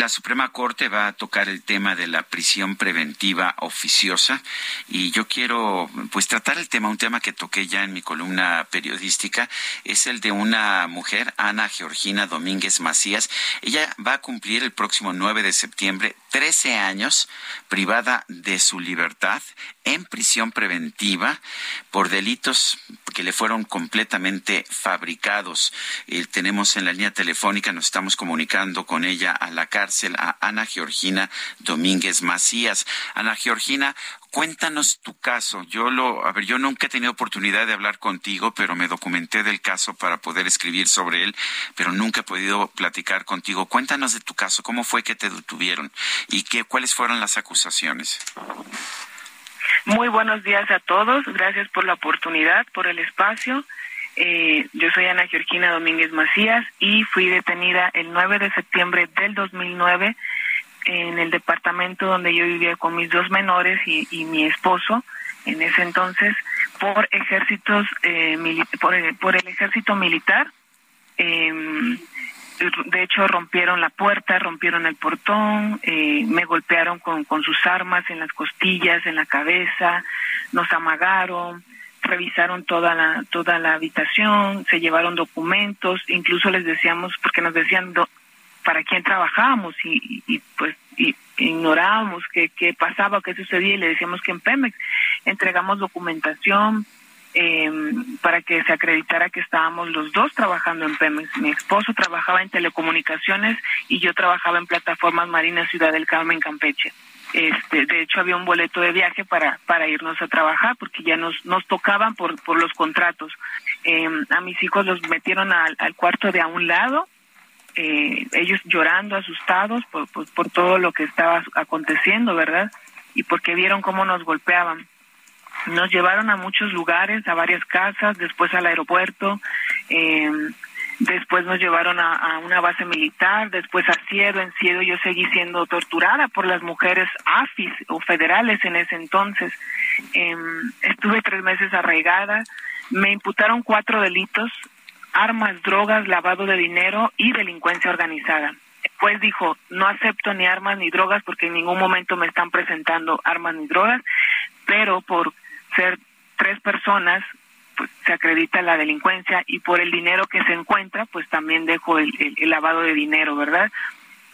La Suprema Corte va a tocar el tema de la prisión preventiva oficiosa y yo quiero pues tratar el tema, un tema que toqué ya en mi columna periodística, es el de una mujer, Ana Georgina Domínguez Macías. Ella va a cumplir el próximo 9 de septiembre 13 años privada de su libertad en prisión preventiva por delitos que le fueron completamente fabricados. Eh, tenemos en la línea telefónica, nos estamos comunicando con ella a la Ana Georgina Domínguez Macías. Ana Georgina, cuéntanos tu caso. Yo lo, a ver, yo nunca he tenido oportunidad de hablar contigo, pero me documenté del caso para poder escribir sobre él, pero nunca he podido platicar contigo. Cuéntanos de tu caso, cómo fue que te detuvieron y qué, cuáles fueron las acusaciones. Muy buenos días a todos. Gracias por la oportunidad, por el espacio. Eh, yo soy Ana Georgina Domínguez Macías y fui detenida el 9 de septiembre del 2009 en el departamento donde yo vivía con mis dos menores y, mi esposo en ese entonces por ejércitos eh, por, por, el ejército militar. Eh, de hecho rompieron la puerta, rompieron el portón, eh, me golpearon con sus armas en las costillas, en la cabeza, nos amagaron, revisaron toda la toda la habitación, se llevaron documentos, incluso les decíamos porque nos decían para quién trabajábamos y, pues ignorábamos qué, qué pasaba, qué sucedía y le decíamos que en Pemex entregamos documentación, eh, para que se acreditara que estábamos los dos trabajando en Pemex. Mi esposo trabajaba en telecomunicaciones y yo trabajaba en plataformas marinas Ciudad del Carmen, Campeche. Este, de hecho había un boleto de viaje para para irnos a trabajar porque ya nos nos tocaban por por los contratos. Eh, a mis hijos los metieron al, al cuarto de a un lado, eh, ellos llorando, asustados por, por todo lo que estaba aconteciendo, ¿verdad? Y porque vieron cómo nos golpeaban nos llevaron a muchos lugares, a varias casas, después al aeropuerto, eh, después nos llevaron a, una base militar, después a Ciedo. En Ciedo yo seguí siendo torturada por las mujeres AFIS o federales en ese entonces. Eh, estuve tres meses arraigada, me imputaron cuatro delitos, armas, drogas, lavado de dinero y delincuencia organizada. Pues dijo, no acepto ni armas ni drogas porque en ningún momento me están presentando armas ni drogas, pero por ser tres personas, pues se acredita la delincuencia y por el dinero que se encuentra, pues también dejo el, lavado de dinero, ¿verdad?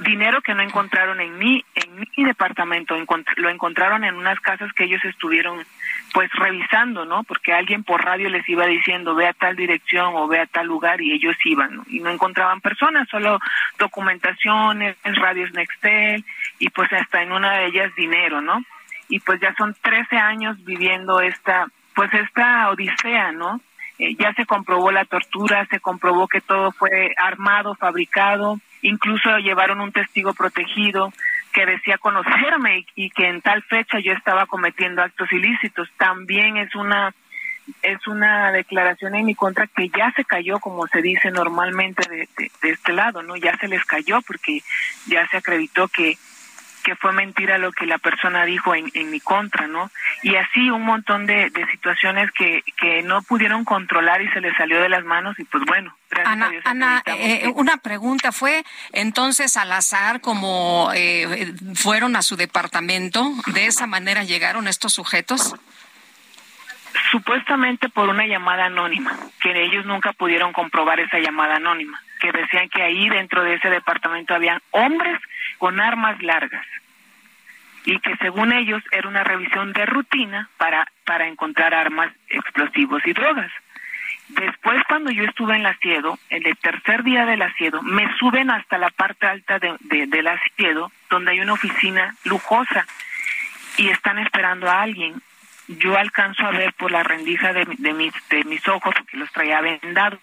Dinero que no encontraron en mi, en mi departamento, lo encontraron en unas casas que ellos estuvieron pues revisando, ¿no? Porque alguien por radio les iba diciendo, ve a tal dirección o ve a tal lugar y ellos iban, Y no encontraban personas, solo documentaciones, radios Nextel y pues hasta en una de ellas dinero, ¿no? y pues ya son 13 años viviendo esta, pues esta odisea, ¿no? Eh, ya se comprobó la tortura, se comprobó que todo fue armado, fabricado, incluso llevaron un testigo protegido que decía conocerme y, que en tal fecha yo estaba cometiendo actos ilícitos. También es una es una declaración en mi contra que ya se cayó, como se dice normalmente de, de este lado, ¿no? Ya se les cayó porque ya se acreditó que que fue mentira lo que la persona dijo en, en mi contra, ¿no? Y así un montón de, de situaciones que, que no pudieron controlar y se les salió de las manos y pues bueno. Ana, Ana eh, una pregunta, ¿fue entonces al azar como eh, fueron a su departamento? ¿De esa manera llegaron estos sujetos? Supuestamente por una llamada anónima, que ellos nunca pudieron comprobar esa llamada anónima, que decían que ahí dentro de ese departamento habían hombres con armas largas y que según ellos era una revisión de rutina para, para encontrar armas, explosivos y drogas. Después, cuando yo estuve en la Siedo, en el tercer día del asiedo, me suben hasta la parte alta de, del asiedo, donde hay una oficina lujosa, y están esperando a alguien. yo alcanzo a ver por la rendija de, de, mis, de mis ojos, porque los traía vendados,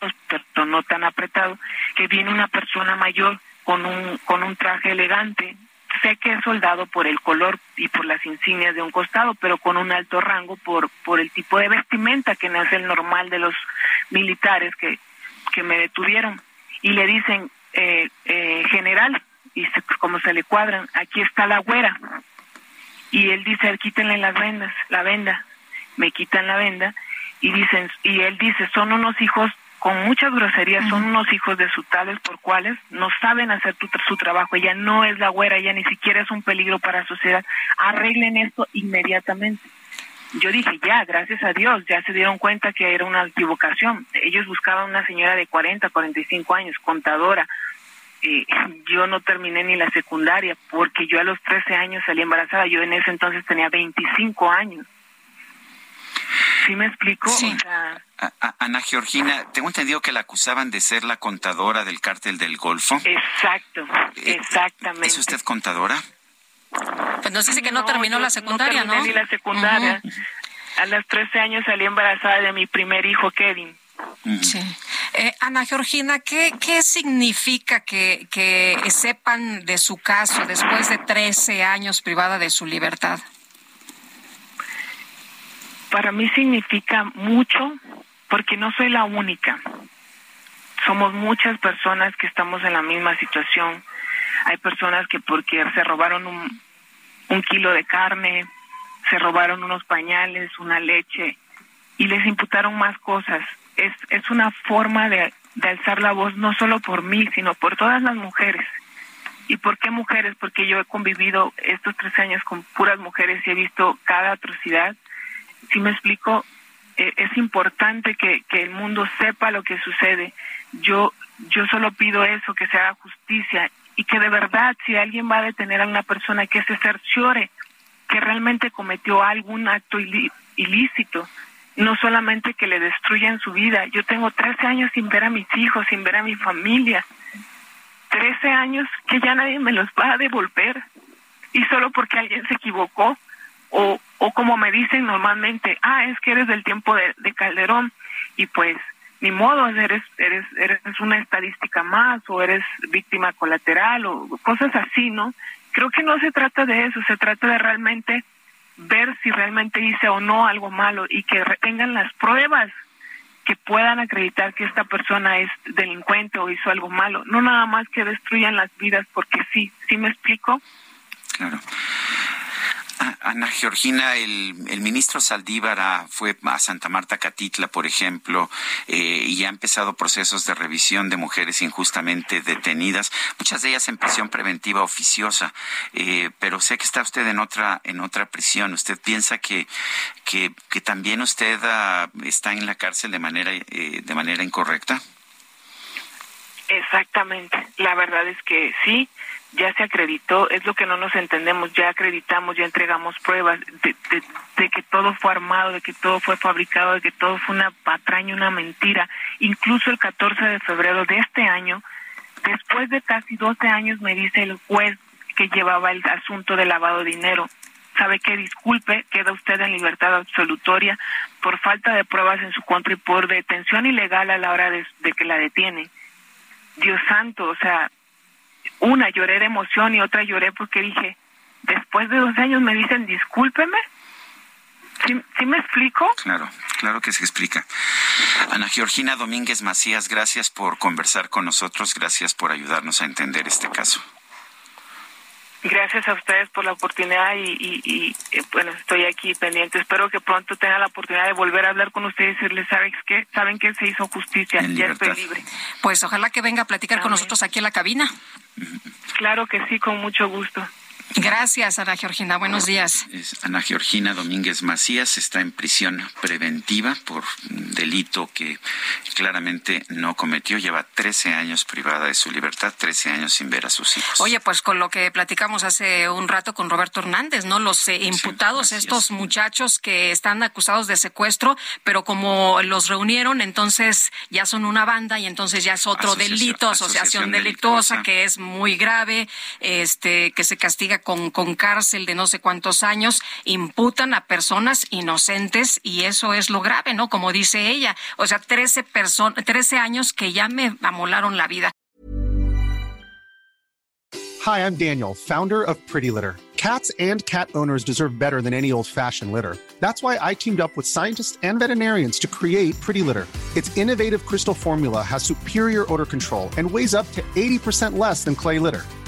no tan apretados, que viene una persona mayor con un, con un traje elegante. Sé que es soldado por el color y por las insignias de un costado, pero con un alto rango por, por el tipo de vestimenta que no es el normal de los militares que, que me detuvieron. Y le dicen, eh, eh, general, y como se le cuadran, aquí está la güera. Y él dice, quítenle las vendas, la venda. Me quitan la venda y dicen, y él dice, son unos hijos con muchas groserías, son unos hijos de su tales por cuales no saben hacer su trabajo. Ella no es la güera, ella ni siquiera es un peligro para la sociedad. Arreglen esto inmediatamente. Yo dije, ya, gracias a Dios, ya se dieron cuenta que era una equivocación. Ellos buscaban una señora de 40, 45 años, contadora, yo no terminé ni la secundaria porque yo a los 13 años salí embarazada. Yo en ese entonces tenía 25 años. ¿Sí me explico? Ana Georgina, tengo entendido que la acusaban de ser la contadora del cártel del Golfo. Exacto, eh, exactamente. ¿Es usted contadora? Pues nos dice que no, terminó la secundaria, ¿no? No ni la secundaria. A los 13 años salí embarazada de mi primer hijo, Kevin. Sí. Eh, Ana Georgina, ¿qué, qué significa que, que sepan de su caso después de 13 años privada de su libertad? Para mí significa mucho porque no soy la única. Somos muchas personas que estamos en la misma situación. Hay personas que porque se robaron un, un kilo de carne, se robaron unos pañales, una leche y les imputaron más cosas es, es una forma de, de alzar la voz no solo por mí, sino por todas las mujeres. ¿Y por qué mujeres? Porque yo he convivido estos tres años con puras mujeres y he visto cada atrocidad. Si me explico, eh, es importante que, el mundo sepa lo que sucede. Yo, yo solo pido eso, que se haga justicia y que de verdad, si alguien va a detener a una persona, que se cerciore que realmente cometió algún acto ilícito, no solamente que le destruyan su vida. Yo tengo 13 años sin ver a mis hijos, sin ver a mi familia. 13 años que ya nadie me los va a devolver. Y solo porque alguien se equivocó. O, o como me dicen normalmente, ah, es que eres del tiempo de, de Calderón. Y pues, ni modo, eres, eres, eres una estadística más o eres víctima colateral o cosas así, ¿no? Creo que no se trata de eso, se trata de realmente ver si realmente hice o no algo malo y que tengan las pruebas que puedan acreditar que esta persona es delincuente o hizo algo malo, no nada más que destruyan las vidas porque sí, ¿sí me explico? Claro. Ana Georgina, el, ministro Saldívar fue a Santa Marta Catitla, por ejemplo, eh, y ha empezado procesos de revisión de mujeres injustamente detenidas, muchas de ellas en prisión preventiva oficiosa, eh, pero sé que está usted en otra en otra prisión. ¿Usted piensa que que, también usted ah, está en la cárcel de manera eh, de manera incorrecta? Exactamente. La verdad es que sí ya se acreditó, es lo que no nos entendemos, ya acreditamos, ya entregamos pruebas de, de, que todo fue armado, de que todo fue fabricado, de que todo fue una patraña, una mentira. Incluso el 14 de febrero de este año, después de casi 12 años, me dice el juez que llevaba el asunto de lavado de dinero. Sabe que disculpe, queda usted en libertad absolutoria por falta de pruebas en su contra y por detención ilegal a la hora de, de que la detiene. Dios santo, o sea, una lloré de emoción y otra lloré porque dije, después de dos años me dicen discúlpeme. ¿Sí, me explico? Claro, claro que se explica. Ana Georgina Domínguez Macías, gracias por conversar con nosotros, gracias por ayudarnos a entender este caso. Gracias a ustedes por la oportunidad y, eh, bueno, estoy aquí pendiente. Espero que pronto tenga la oportunidad de volver a hablar con ustedes y decirles, ¿sabes qué? ¿Saben que se hizo justicia? ya estoy libre. Pues ojalá que venga a platicar con nosotros aquí en la cabina. Claro que sí, con mucho gusto. Gracias, Ana Georgina. Buenos días. Ana Georgina Domínguez Macías está en prisión preventiva por un delito que claramente no cometió. Lleva 13 años privada de su libertad, 13 años sin ver a sus hijos. Oye, pues con lo que platicamos hace un rato con Roberto Hernández, ¿no? Los eh, imputados, estos muchachos que están acusados de secuestro, pero como los reunieron, entonces ya son una banda y entonces ya es otro delito, asociación, delictuosa, que es muy grave, este, que se castiga con, con cárcel de no sé cuántos años, imputan a personas inocentes y eso es lo grave, ¿no? Como dice ella, o sea, 13 personas, 13 años que ya me amolaron la vida. Hi, I'm Daniel, founder of Pretty Litter. Cats and cat owners deserve better than any old-fashioned litter. That's why I teamed up with scientists and veterinarians to create Pretty Litter. Its innovative crystal formula has superior odor control and weighs up to 80% less than clay litter.